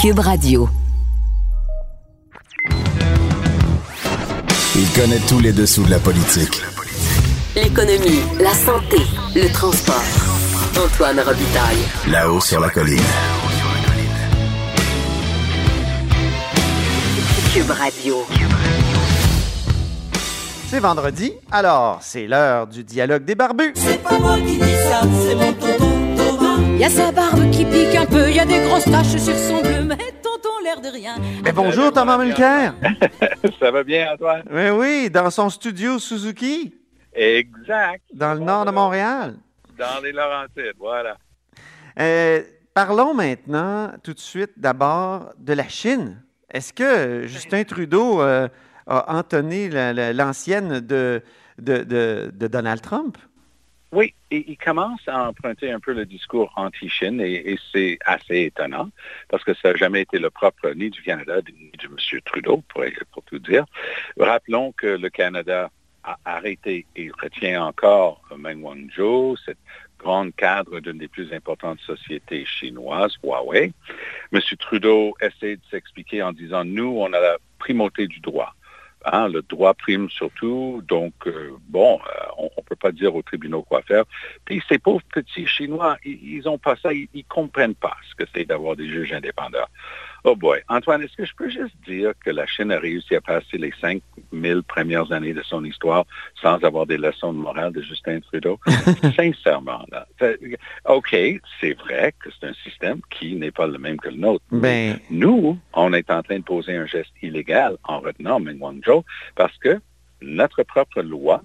Cube Radio. Il connaît tous les dessous de la politique. L'économie, la santé, le transport. Antoine Robitaille. Là-haut sur la colline. Cube Radio. C'est vendredi, alors c'est l'heure du dialogue des barbus. C'est pas moi qui dis ça, c'est mon tonton. Y a sa barbe qui pique un peu, y a des grosses taches sur son bleu, mais tonton l'air de rien. Mais bonjour Thomas Mulcair. Ça va bien, Antoine? Oui, oui, dans son studio Suzuki, Exact. dans le nord de Montréal. Dans les Laurentides, voilà. Euh, parlons maintenant tout de suite d'abord de la Chine. Est-ce que Justin Trudeau euh, a entonné la- la- l'ancienne de, de, de- de Donald Trump? Oui, il commence à emprunter un peu le discours anti-Chine et, c'est assez étonnant parce que ça n'a jamais été le propre ni du Canada ni de M. Trudeau, pour, pour tout dire. Rappelons que le Canada a arrêté et retient encore Meng Wanzhou, cette grande cadre d'une des plus importantes sociétés chinoises, Huawei. M. Trudeau essaie de s'expliquer en disant, nous, on a la primauté du droit. Hein, le droit prime surtout, donc euh, bon, euh, on ne peut pas dire aux tribunaux quoi faire. Puis ces pauvres petits Chinois, ils, ils ont pas ça, ils, ils comprennent pas ce que c'est d'avoir des juges indépendants. Oh boy, Antoine, est-ce que je peux juste dire que la Chine a réussi à passer les 5000 premières années de son histoire sans avoir des leçons de morale de Justin Trudeau? Sincèrement, là. OK, c'est vrai que c'est un système qui n'est pas le même que le nôtre. Ben, Nous, on est en train de poser un geste illégal en retenant Meng Wanzhou parce que notre propre loi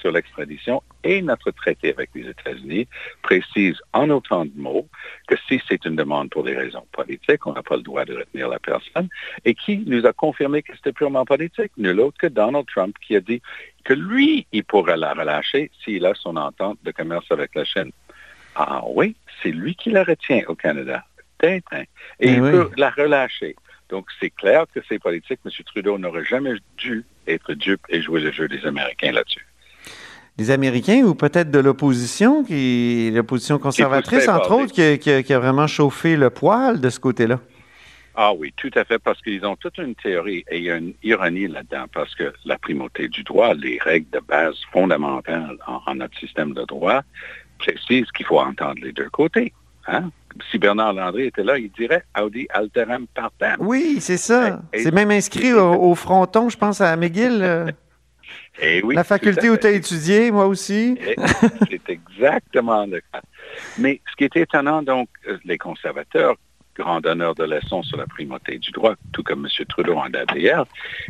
sur l'extradition et notre traité avec les États-Unis précise en autant de mots que si c'est une demande pour des raisons politiques, on n'a pas le droit de retenir la personne et qui nous a confirmé que c'était purement politique, nul autre que Donald Trump qui a dit que lui, il pourrait la relâcher s'il a son entente de commerce avec la Chine. Ah oui, c'est lui qui la retient au Canada. Tintin. Et Eh il oui. peut la relâcher. Donc, c'est clair que c'est politique. M. Trudeau n'aurait jamais dû être dupe et jouer le jeu des Américains là-dessus. Les Américains ou peut-être de l'opposition, qui l'opposition conservatrice, entre autres, qui a, qui a- qui a vraiment chauffé le poil de ce côté-là? Ah oui, tout à fait, parce qu'ils ont toute une théorie et il y a une ironie là-dedans, parce que la primauté du droit, les règles de base fondamentales en, en notre système de droit précisent qu'il faut entendre les deux côtés. Hein? Si Bernard Landry était là, il dirait Audi alteram partem. Oui, c'est ça. C'est même inscrit au, au fronton, je pense, à McGill. Eh oui, la faculté où tu as étudié, moi aussi. Et C'est exactement le cas. Mais ce qui est étonnant, donc, euh, les conservateurs, grand donneur de leçons sur la primauté du droit, tout comme M. Trudeau en date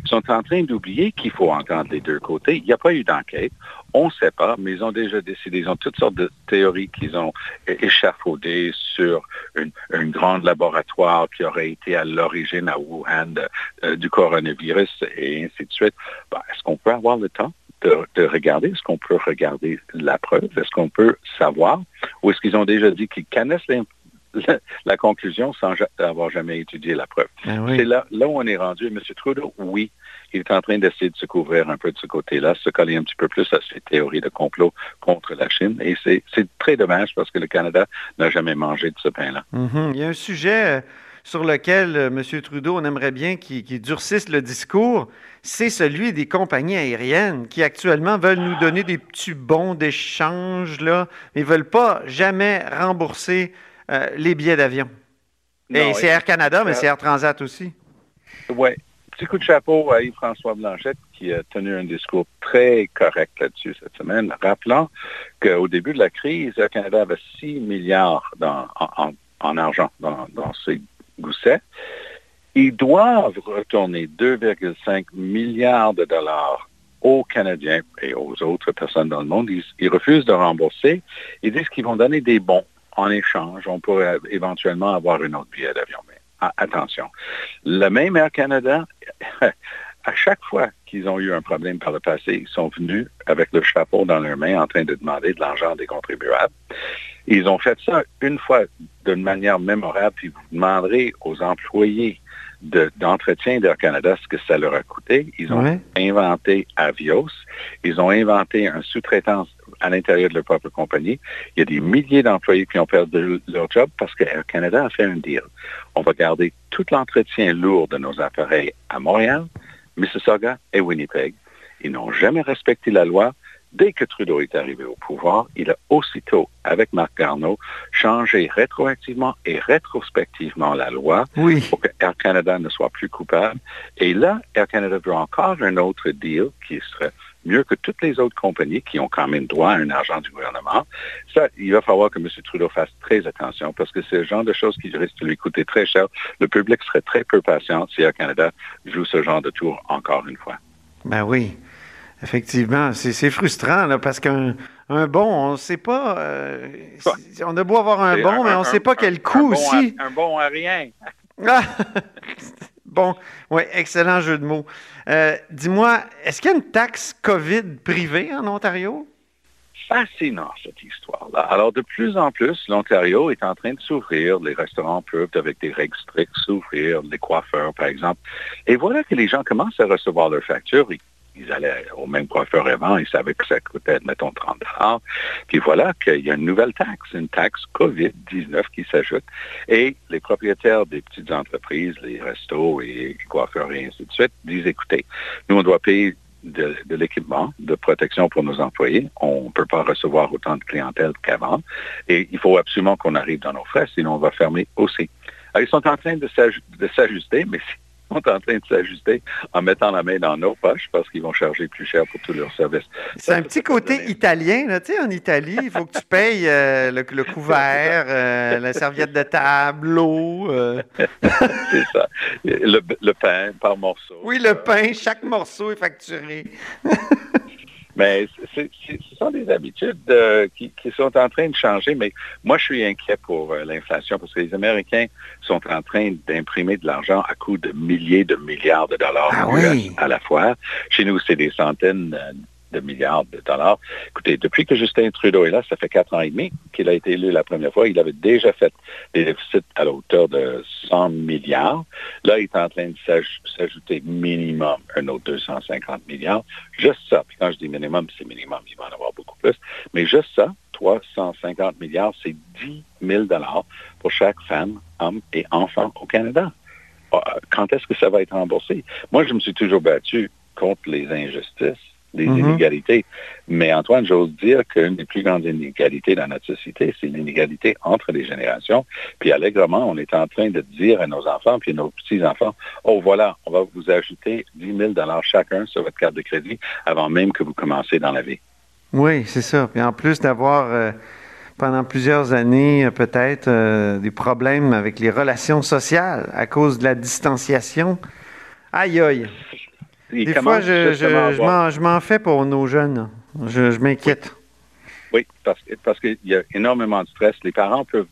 sont en train d'oublier qu'il faut entendre les deux côtés. Il n'y a pas eu d'enquête. On ne sait pas, mais ils ont déjà décidé. Ils ont toutes sortes de théories qu'ils ont échafaudées sur une, une grande laboratoire qui aurait été à l'origine à Wuhan de- euh, du coronavirus et ainsi de suite. Ben, Est-ce qu'on peut avoir le temps de, de regarder? Est-ce qu'on peut regarder la preuve? Est-ce qu'on peut savoir? Ou est-ce qu'ils ont déjà dit qu'ils connaissent la, la conclusion sans avoir jamais étudié la preuve? Ben oui. C'est là, là où on est rendu. M. Trudeau, oui, il est en train d'essayer de se couvrir un peu de ce côté-là, se coller un petit peu plus à ces théories de complot contre la Chine. Et c'est très dommage parce que le Canada n'a jamais mangé de ce pain-là. Mhm. Il y a un sujet euh, sur lequel euh, M. Trudeau, on aimerait bien qu'il durcisse le discours, c'est celui des compagnies aériennes qui actuellement veulent nous donner des petits bons d'échange, là, mais ne veulent pas jamais rembourser euh, les billets d'avion. Et c'est Air Canada, mais c'est Air Transat aussi. Oui. Petit coup de chapeau à Yves-François Blanchette qui a tenu un discours très correct là-dessus cette semaine, rappelant qu'au début de la crise, Air Canada avait 6 milliards en, en- en argent dans, ses goussets. Ils doivent retourner 2,5 milliards de dollars aux Canadiens et aux autres personnes dans le monde. Ils, refusent de rembourser. Ils disent qu'ils vont donner des bons en échange. On pourrait éventuellement avoir une autre billet d'avion. Ah, attention, le même Air Canada, à chaque fois qu'ils ont eu un problème par le passé, ils sont venus avec le chapeau dans leurs mains en train de demander de l'argent des contribuables. Ils ont fait ça une fois d'une manière mémorable, puis vous demanderez aux employés de- d'entretien d'Air Canada ce que ça leur a coûté. Ils ont Ouais. inventé Avios. Ils ont inventé un sous-traitance à l'intérieur de leur propre compagnie. Il y a des milliers d'employés qui ont perdu leur job parce que Air Canada a fait un deal. On va garder tout l'entretien lourd de nos appareils à Montréal, Mississauga et Winnipeg. Ils n'ont jamais respecté la loi. Dès que Trudeau est arrivé au pouvoir, il a aussitôt, avec Marc Garneau, changé rétroactivement et rétrospectivement la loi pour que Air Canada ne soit plus coupable. Et là, Air Canada veut encore un autre deal qui serait mieux que toutes les autres compagnies qui ont quand même droit à un argent du gouvernement. Ça, il va falloir que M. Trudeau fasse très attention parce que c'est le genre de choses qui risque de lui coûter très cher. Le public serait très peu patient si Air Canada joue ce genre de tour encore une fois. Ben oui. Effectivement, c'est frustrant là, parce qu'un un bon, on ne sait pas. Euh, on a beau avoir un bon, mais on ne sait pas quel coût aussi. un bon à rien. Ah! bon, oui, excellent jeu de mots. Euh, dis-moi, est-ce qu'il y a une taxe COVID privée en Ontario? Fascinant, cette histoire-là. Alors, de plus en plus, l'Ontario est en train de s'ouvrir. Les restaurants peuvent, avec des règles strictes, s'ouvrir. Les coiffeurs, par exemple. Et voilà que les gens commencent à recevoir leurs factures allaient au même coiffeur avant, ils savaient que ça coûtait, mettons, 30 Puis voilà qu'il y a une nouvelle taxe, une taxe COVID-19 qui s'ajoute. Et les propriétaires des petites entreprises, les restos et les coiffeurs et ainsi de suite, disent, écoutez, nous, on doit payer de, l'équipement de protection pour nos employés. On ne peut pas recevoir autant de clientèle qu'avant. Et il faut absolument qu'on arrive dans nos frais, sinon on va fermer aussi. Alors, ils sont en train de s'ajuster, mais sont en train de s'ajuster en mettant la main dans nos poches parce qu'ils vont charger plus cher pour tous leurs services. C'est un petit côté italien. Là. Tu sais, en Italie, il faut que tu payes euh, le, couvert, euh, la serviette de table, l'eau. Euh. C'est ça. Le, le, pain par morceau. Oui, le pain, chaque morceau est facturé. Mais ce sont des habitudes euh, qui, sont en train de changer. Mais moi, je suis inquiet pour euh, l'inflation parce que les Américains sont en train d'imprimer de l'argent à coût de milliers de milliards de dollars ah à la fois. Chez nous, c'est des centaines euh, de milliards de dollars. Écoutez, depuis que Justin Trudeau est là, ça fait quatre ans et demi qu'il a été élu la première fois. Il avait déjà fait des déficits à la hauteur de 100 milliards. Là, il est en train de s'ajouter minimum un autre 250 milliards. Juste ça. Puis quand je dis minimum, c'est minimum. Il va en avoir beaucoup plus. Mais juste ça, 350 milliards, c'est 10 000 dollars pour chaque femme, homme et enfant au Canada. Ah, quand est-ce que ça va être remboursé? Moi, je me suis toujours battu contre les injustices des mhm. inégalités. Mais Antoine, j'ose dire qu'une des plus grandes inégalités dans notre société, c'est l'inégalité entre les générations. Puis allègrement, on est en train de dire à nos enfants, puis à nos petits-enfants, oh voilà, on va vous ajouter 10 000 chacun sur votre carte de crédit avant même que vous commencez dans la vie. Oui, c'est ça. Puis en plus d'avoir... Euh, pendant plusieurs années, euh, peut-être, euh, des problèmes avec les relations sociales à cause de la distanciation. Aïe, aïe. Des fois, je, je, m'en fais pour nos jeunes. Je, m'inquiète. Oui, parce, parce qu'il y a énormément de stress. Les parents peuvent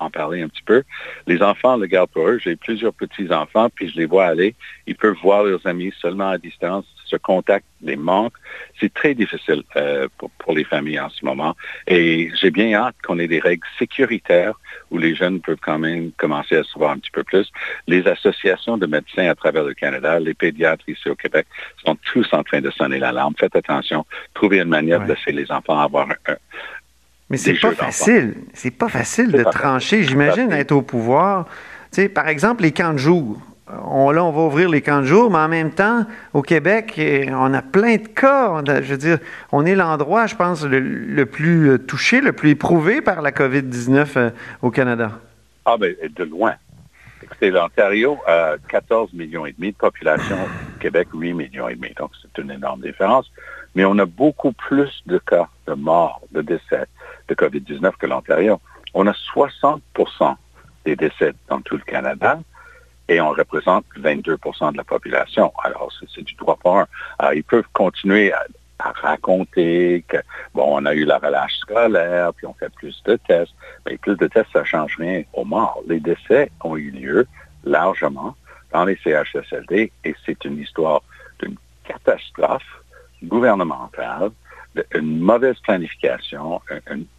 en parler un petit peu. Les enfants le gardent pour eux. J'ai plusieurs petits-enfants, puis je les vois aller. Ils peuvent voir leurs amis seulement à distance, ce contact les manque. C'est très difficile euh, pour, pour, les familles en ce moment. Et j'ai bien hâte qu'on ait des règles sécuritaires où les jeunes peuvent quand même commencer à se voir un petit peu plus. Les associations de médecins à travers le Canada, les pédiatres ici au Québec, sont tous en train de sonner l'alarme. Faites attention. Trouvez une manière de laisser les enfants avoir un, mais c'est pas facile. C'est pas facile de trancher. J'imagine être au pouvoir. Tu sais, par exemple, les camps de jour. On, là, on va ouvrir les camps de jour, mais en même temps, au Québec, on a plein de cas. je veux dire, on est l'endroit, je pense, le, plus euh, touché, le plus éprouvé par la COVID-19 euh, au Canada. Ah, bien, de loin. Écoutez, l'Ontario a 14 millions et demi de population, Québec 8 millions et demi. Donc, c'est une énorme différence. Mais on a beaucoup plus de cas de morts, de décès de COVID-19 que l'Ontario. On a 60% des décès dans tout le Canada et on représente 22% de la population. Alors, c'est du 3 pour 1. ils peuvent continuer à, raconter que, bon, on a eu la relâche scolaire, puis on fait plus de tests. Mais plus de tests, ça ne change rien aux morts. Les décès ont eu lieu largement dans les CHSLD et c'est une histoire d'une catastrophe gouvernementale, une mauvaise planification,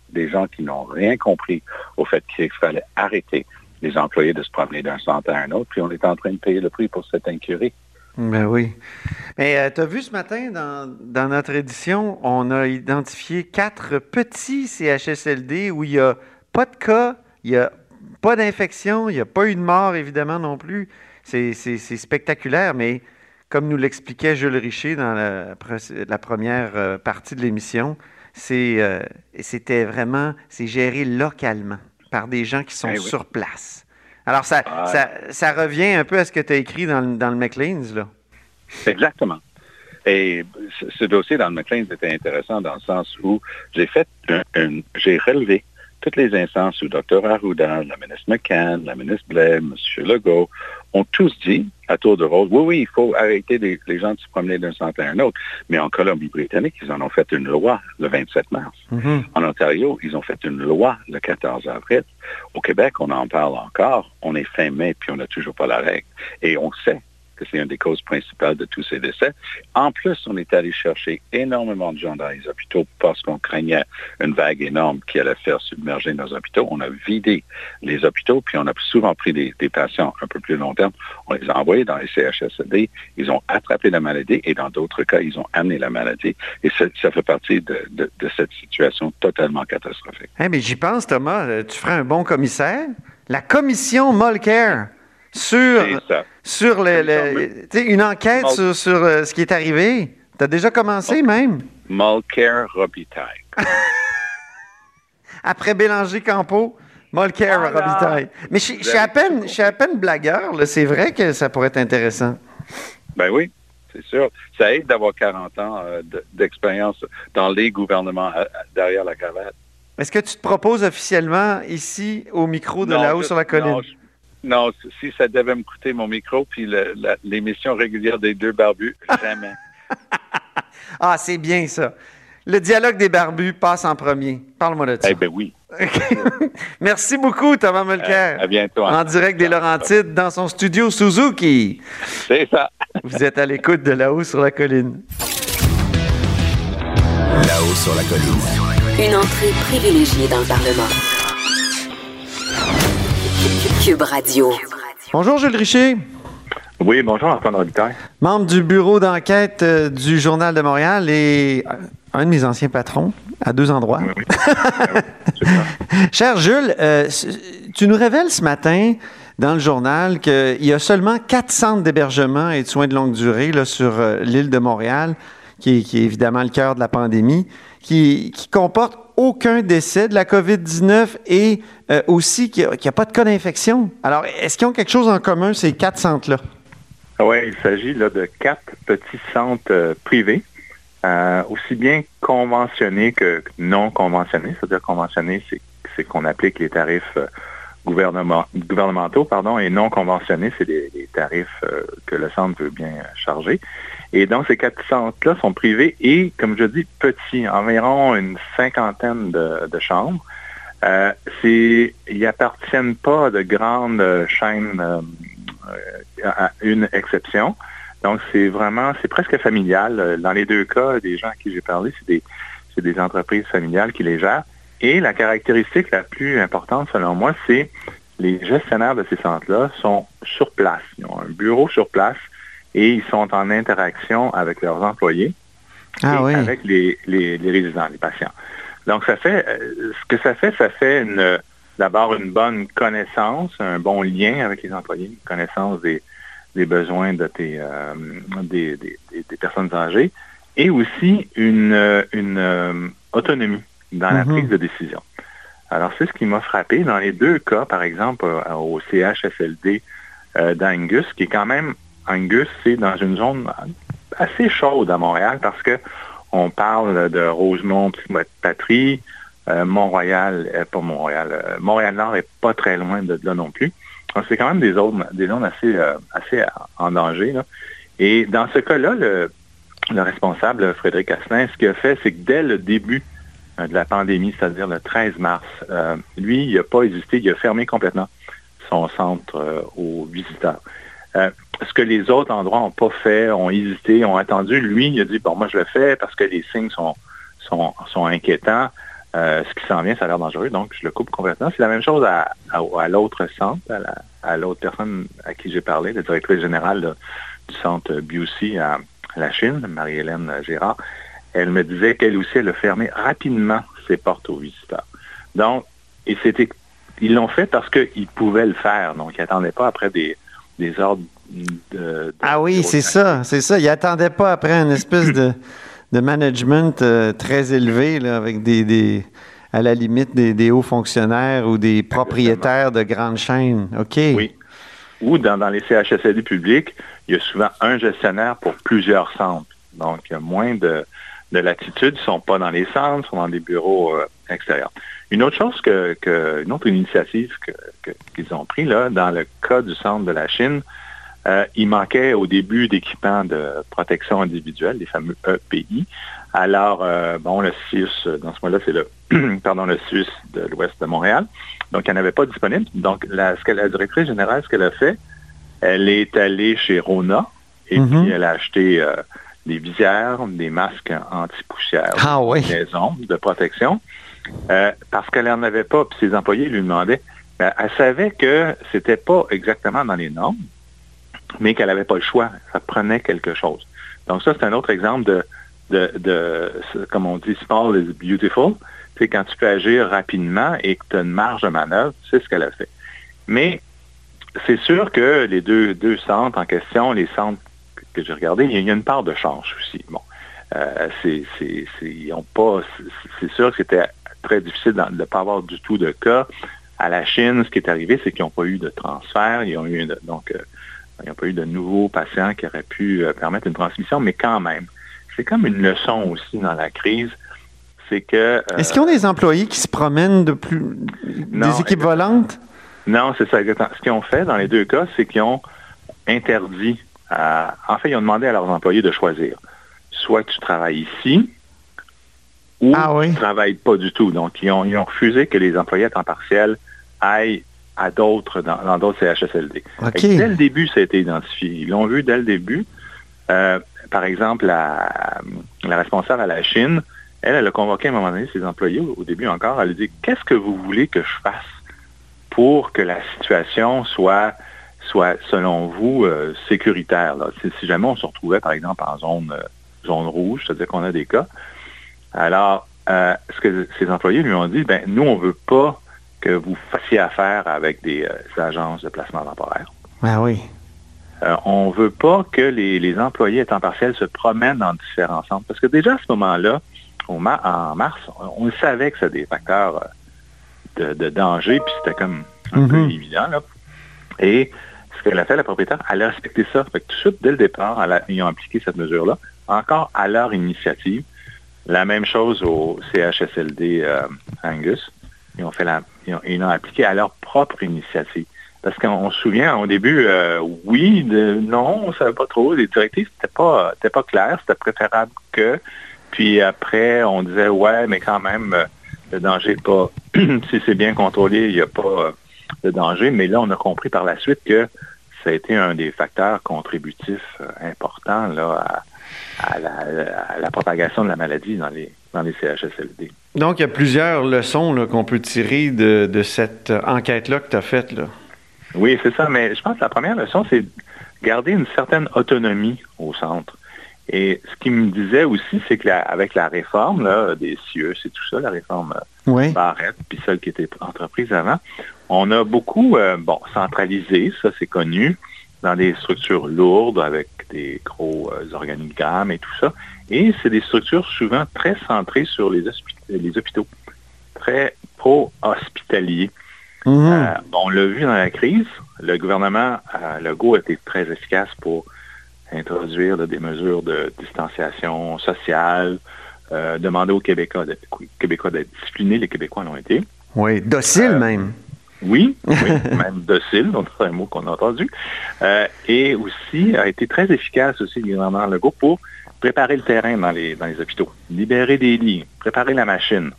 des gens qui n'ont rien compris au fait qu'il fallait arrêter les employés de se promener d'un centre à un autre, puis on est en train de payer le prix pour cette incurie. Ben oui. Mais tu as vu ce matin, dans, notre édition, on a identifié quatre petits CHSLD où il n'y a pas de cas, il n'y a pas d'infection, il n'y a pas eu de mort, évidemment, non plus. C'est spectaculaire, mais comme nous l'expliquait Jules Richer dans la, la première euh, partie de l'émission, euh, c'était vraiment, c'est géré localement par des gens qui sont eh sur place. Alors, ça, ça, revient un peu à ce que tu as écrit dans, dans le McLean's, là. Exactement. Et ce dossier dans le McLean's était intéressant dans le sens où j'ai fait j'ai relevé toutes les instances où Dr. Arruda, la ministre McCann, la ministre Blair, M. Legault ont tous dit à tour de rôle, oui, oui, il faut arrêter les, gens de se promener d'un centre à un autre. Mais en Colombie-Britannique, ils en ont fait une loi le 27 mars. Mm-hmm. En Ontario, ils ont fait une loi le 14 avril. Au Québec, on en parle encore. On est fin mai, puis on n'a toujours pas la règle. Et on sait c'est une des causes principales de tous ces décès. En plus, on est allé chercher énormément de gens dans les hôpitaux parce qu'on craignait une vague énorme qui allait faire submerger nos hôpitaux. On a vidé les hôpitaux, puis on a souvent pris des, patients un peu plus long terme. On les a envoyés dans les CHSLD. Ils ont attrapé la maladie et dans d'autres cas, ils ont amené la maladie. Et ça, fait partie de, cette situation totalement catastrophique. Mais j'y pense, Thomas. Euh, tu ferais un bon commissaire. La commission Molcare sur, sur une enquête sur, euh, ce qui est arrivé. Tu as déjà commencé même? Mulcair Robitaille. Après Bélanger Campo, Mulcair Robitaille. Mais je suis à, peine, à peine blagueur. C'est vrai que ça pourrait être intéressant. Ben oui, c'est sûr. Ça aide d'avoir 40 ans euh, d'expérience dans les gouvernements euh, derrière la cravate. Est-ce que tu te proposes officiellement ici au micro de là-haut sur la colline? Non, si ça devait me coûter mon micro puis l'émission régulière des deux barbus, jamais. ah, c'est bien ça. Le dialogue des barbus passe en premier. Parle-moi de ça. Eh bien oui. Merci beaucoup, Thomas Mulcair. à bientôt. En direct des Laurentides, dans son studio Suzuki. C'est ça. Vous êtes à l'écoute de là-haut sur la colline. Là-haut sur la colline. Une entrée privilégiée dans le Parlement. Cube Radio. Bonjour, Jules Richer. Oui, bonjour, Antoine Robitaille. Membre du bureau d'enquête euh, du Journal de Montréal et euh, un de mes anciens patrons à deux endroits. Oui, oui. Cher Jules, euh, tu nous révèles ce matin dans le journal qu'il y a seulement quatre centres d'hébergement et de soins de longue durée là, sur l'île de Montréal, qui est, évidemment le cœur de la pandémie, qui, qui comportent aucun décès de la COVID-19 et euh, aussi qu'il n'y a, pas de cas d'infection. Alors, est-ce qu'ils ont quelque chose en commun, ces quatre centres-là? Oui, il s'agit là, de quatre petits centres euh, privés, euh, aussi bien conventionnés que non conventionnés. C'est-à-dire conventionnés, c'est qu'on applique les tarifs gouvernementaux pardon, et non conventionnés, c'est les, tarifs que le centre veut bien charger. Et donc, ces quatre centres-là sont privés et, comme je dis, petits, environ une cinquantaine de, chambres. Euh, ils n'appartiennent pas de grandes chaînes, euh, à une exception. Donc, c'est vraiment, c'est presque familial. Dans les deux cas, des gens à qui j'ai parlé, c'est des, c'est des entreprises familiales qui les gèrent. Et la caractéristique la plus importante, selon moi, c'est les gestionnaires de ces centres-là sont sur place. Ils ont un bureau sur place et ils sont en interaction avec leurs employés ah et avec les, résidents, les patients. Donc, ça fait, euh, ce que ça fait, ça fait d'abord une bonne connaissance, un bon lien avec les employés, une connaissance des, besoins de tes, euh, des, personnes âgées et aussi une, une euh, autonomie dans la mm-hmm. prise de décision. Alors, c'est ce qui m'a frappé dans les deux cas, par exemple, au CHSLD d'Angus, qui est quand même Angus, c'est dans une zone assez chaude à Montréal parce que on parle de Rosemont, Patrie, euh, Mont-Royal, euh, pas Montréal, euh, Montréal-Nord est pas très loin de là non plus. C'est quand même des zones, des zones assez, assez en danger. Et dans ce cas-là, le, responsable, Frédéric Asselin, ce qu'il a fait, c'est que dès le début de la pandémie, c'est-à-dire le 13 mars, lui, il n'a pas hésité, il a fermé complètement son centre aux visiteurs. Euh, ce que les autres endroits n'ont pas fait, ont hésité, ont attendu. Lui, il a dit, bon, moi, je le fais parce que les signes sont, inquiétants. Euh, ce qui s'en vient, ça a l'air dangereux, donc je le coupe complètement. C'est la même chose à, l'autre centre, à l'autre personne à qui j'ai parlé, la directrice générale du centre Busey à la Chine, Marie-Hélène Gérard, elle me disait qu'elle aussi, elle a fermé rapidement ses portes aux visiteurs. Donc, ils l'ont fait parce qu'ils pouvaient le faire. Donc, ils n'attendaient pas après des, des ordres de, ah oui, c'est ça, c'est ça. Ils n'attendaient pas après une espèce de, de management euh, très élevé, là, avec des, des, à la limite des, des, hauts fonctionnaires ou des propriétaires de grandes chaînes. OK. Oui. Ou dans, dans les CHSLD publics, il y a souvent un gestionnaire pour plusieurs centres. Donc, il y a moins de, de latitude, ils ne sont pas dans les centres, ils sont dans des bureaux euh, extérieurs. Une autre chose que, que une autre initiative qu'ils que, ont pris là, dans le cas du centre de la Chine, euh, il manquait au début d'équipements de protection individuelle, les fameux EPI. Alors, euh, bon, le CIUS, dans ce moment là c'est le, pardon, le CIUS de l'ouest de Montréal. Donc, il n'y en avait pas disponible. Donc, la, ce que la directrice générale, ce qu'elle a fait, elle est allée chez Rona et Mhm. puis elle a acheté euh, des visières, des masques anti-poussière, Ah oui. des ondes de protection, euh, parce qu'elle n'en avait pas, puis ses employés lui demandaient. Ben, elle savait que c'était pas exactement dans les normes, mais qu'elle n'avait pas le choix. Ça prenait quelque chose. Donc ça, c'est un autre exemple de, de, de comme on dit, small is beautiful. C'est quand tu peux agir rapidement et que tu as une marge de manœuvre, c'est ce qu'elle a fait. Mais c'est sûr que les deux, deux centres en question, les centres que, j'ai regardés, il y a une part de chance aussi. Bon, euh, c'est sûr que c'était très difficile de ne pas avoir du tout de cas. À la Chine, ce qui est arrivé, c'est qu'ils n'ont pas eu de transfert. Ils ont eu donc euh, ils n'ont pas eu de nouveaux patients qui auraient pu euh, permettre une transmission, mais quand même, c'est comme une leçon aussi dans la crise, c'est que euh, Est-ce qu'ils ont des employés qui se promènent de plus. Non, des équipes volantes? Non, c'est ça. Ce qu'ils ont fait dans les deux cas, c'est qu'ils ont interdit, à- en fait, ils ont demandé à leurs employés de choisir. Soit tu travailles ici, ou Ah oui? ne travailles pas du tout. Donc, ils ont, ils ont refusé que les employés à temps partiel aillent à d'autres, dans d'autres CHSLD. Dès le début, ça a été identifié. Ils l'ont vu dès le début. Euh, par exemple, la, la responsable à la Chine, elle, elle a convoqué à un moment donné ses employés, au, au début encore, elle a dit, qu'est-ce que vous voulez que je fasse pour que la situation soit, soit selon vous, euh, sécuritaire? Là? Si, si jamais on se retrouvait, par exemple, en zone, euh, zone rouge, c'est-à-dire qu'on a des cas, alors, euh, ce que ces employés lui ont dit, ben nous, on veut pas que vous fassiez affaire avec des euh, agences de placement temporaire. Ah oui. Euh, on veut pas que les, les employés à temps partiel se promènent dans différents centres. Parce que déjà à ce moment-là, ma- en mars, on, on savait que c'était des facteurs de, de danger, puis c'était comme un peu Mhm. évident. Là. Et ce qu'elle a fait, la propriétaire, elle a respecté ça. Fait que tout de suite, dès le départ, elle a- ils ont appliqué cette mesure-là, encore à leur initiative. La même chose au CHSLD euh, Angus. Ils ont fait la, ils appliqué à leur propre initiative. Parce qu'on on se souvient, au début, euh, oui, non, on ne savait pas trop. Les directives, c'était pas, pas clair, c'était préférable que. Puis après, on disait, ouais, mais quand même, euh, le danger n'est pas, si c'est bien contrôlé, il n'y a pas de danger. Mais là, on a compris par la suite que ça a été un des facteurs contributifs importants là, à, la, à la propagation de la maladie dans les, dans les CHSLD. Donc, il y a plusieurs leçons qu'on peut tirer de, de cette enquête-là que tu as faite. Là. Oui, c'est ça. Mais je pense que la première leçon, c'est garder une certaine autonomie au centre. Et ce qu'il me disait aussi, c'est qu'avec la, la réforme là, des CIE, c'est tout ça, la réforme euh, Oui. Barrette, puis celle qui était entreprise avant, on a beaucoup, euh, bon, centralisé, ça c'est connu, dans des structures lourdes avec des gros euh, organigrammes et tout ça. Et c'est des structures souvent très centrées sur les, les hôpitaux, très pro-hospitaliers. Mhm. Euh, on l'a vu dans la crise, le gouvernement euh, Legault a été très efficace pour introduire là, des mesures de distanciation sociale, euh, demander aux Québécois d'être, Québécois disciplinés, les Québécois l'ont été. Oui, docile même. Oui, oui même docile, donc c'est un mot qu'on a entendu. Euh, et aussi a été très efficace aussi le gouvernement Legault pour préparer le terrain dans les, dans les hôpitaux, libérer des lits, préparer la machine.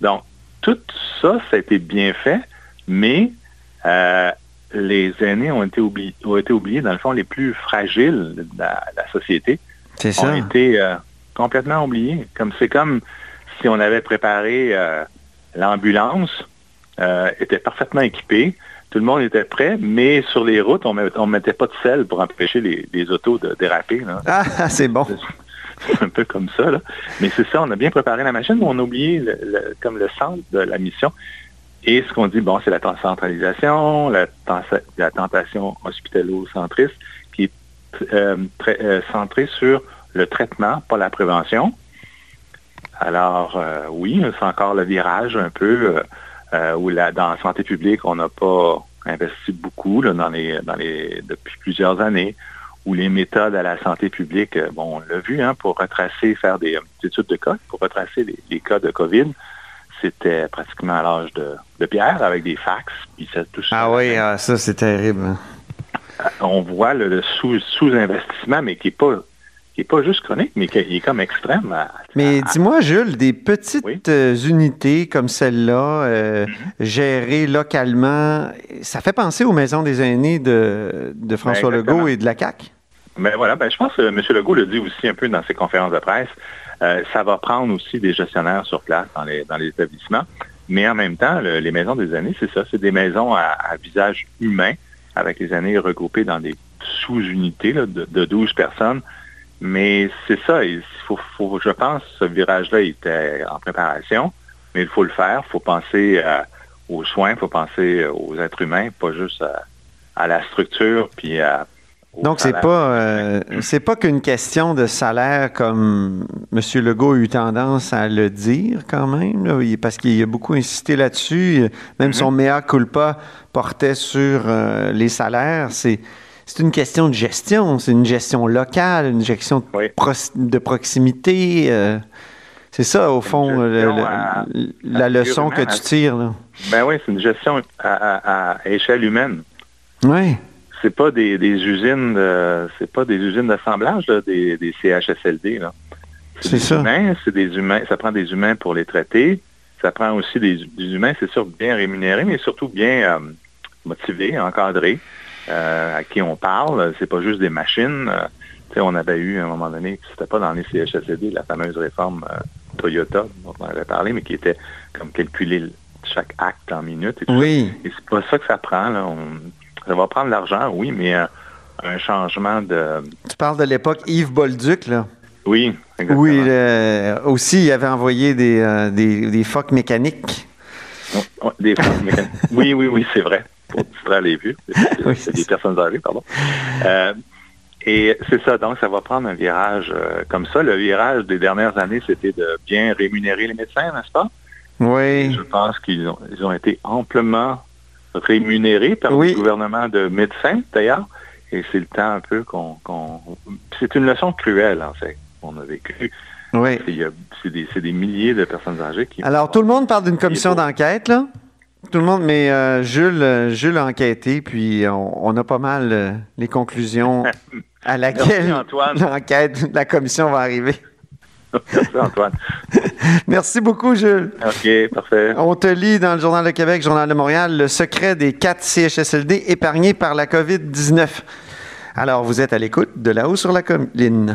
Donc, tout ça, ça a été bien fait, mais euh, les aînés ont été, oubliés, ont été oubliés, dans le fond, les plus fragiles de la, la société C'est ont été euh, complètement oubliés. Comme c'est comme si on avait préparé l'ambulance, euh, était parfaitement équipée, tout le monde était prêt, mais sur les routes, on ne mettait pas de sel pour empêcher les, autos de déraper. Ah, c'est bon. C'est un peu comme ça. Là. Mais c'est ça, on a bien préparé la machine, mais on a oublié comme le centre de la mission. Et ce qu'on dit, bon, c'est la centralisation, la, la tentation hospitalo-centriste, qui est euh, euh, centrée sur le traitement, pas la prévention. Alors, euh, oui, c'est encore le virage un peu où la, dans la santé publique, on n'a pas investi beaucoup dans les, dans les, depuis plusieurs années, où les méthodes à la santé publique, bon, on l'a vu, hein, pour retracer, faire des, études de cas, pour retracer les, cas de COVID, c'était pratiquement à l'âge de, pierre avec des fax. Puis ça, tout ah oui, ah, ça c'est terrible. Hein. On voit le, sous-investissement, mais qui n'est pas qui pas juste chronique, mais qui est comme extrême. mais dis-moi, Jules, des petites euh, unités comme celle-là, euh, mm-hmm. gérées localement, ça fait penser aux maisons des aînés de, François Legault et de la CAQ? Mais ben voilà, ben, je pense que M. Legault le dit aussi un peu dans ses conférences de presse. Euh, ça va prendre aussi des gestionnaires sur place dans les, dans les établissements. Mais en même temps, les maisons des aînés, c'est ça, c'est des maisons à, visage humain, avec les aînés regroupés dans des sous-unités de, de 12 personnes mais c'est ça, il faut, faut, je pense ce virage-là était en préparation, mais il faut le faire. Il faut penser euh, aux soins, il faut penser aux êtres humains, pas juste à, la structure puis à donc, c'est pas euh, c'est pas qu'une question de salaire comme M. Legault a eu tendance à le dire quand même, parce qu'il a beaucoup insisté là-dessus. Même mm-hmm. son mea culpa portait sur euh, les salaires. C'est c'est une question de gestion, c'est une gestion locale, une gestion de, proximité. Euh, c'est ça, au fond, la leçon que tu tires. Là. Ben oui, c'est une gestion à, échelle humaine. Oui. C'est pas des, usines, c'est pas des usines d'assemblage des, des, CHSLD. C'est ça. c'est des humains. Ça prend des humains pour les traiter. Ça prend aussi des, humains, c'est sûr, bien rémunérés, mais surtout bien euh, motivés, encadrés. Euh, à qui on parle. C'est pas juste des machines. Euh, on avait eu à un moment donné, c'était pas dans les CHSLD, la fameuse réforme euh, Toyota dont on avait parlé, mais qui était comme calculer chaque acte en minutes. Et oui. Et c'est pas ça que ça prend. Là. ça va prendre l'argent, oui, mais un changement de. Tu parles de l'époque Yves Bolduc, là. Oui, exactement. Oui, aussi, il avait envoyé des, des, des phoques mécaniques. des phoques mécaniques. oui, oui, oui, c'est vrai pour distraire les. C'est des personnes âgées, pardon. Euh, et c'est ça, donc ça va prendre un virage euh, comme ça. Le virage des dernières années, c'était de bien rémunérer les médecins, n'est-ce pas? Oui. je pense qu'ils ont, ils ont été amplement rémunérés par le gouvernement de médecins, d'ailleurs. Et c'est le temps un peu qu'on... c'est une leçon cruelle, en fait, qu'on a vécu. Oui. C'est des, des, milliers de personnes âgées qui... Alors, tout le monde parle d'une commission d'enquête, là? Tout le monde, mais euh, Jules, euh, Jules a enquêté, puis on, a pas mal euh, les conclusions à laquelle l'enquête, la commission va arriver. Merci, Antoine. Merci beaucoup, Jules. OK, parfait. On te lit dans le Journal de Québec, Journal de Montréal, le secret des quatre CHSLD épargnés par la COVID-19. Alors, vous êtes à l'écoute de là-haut sur la colline.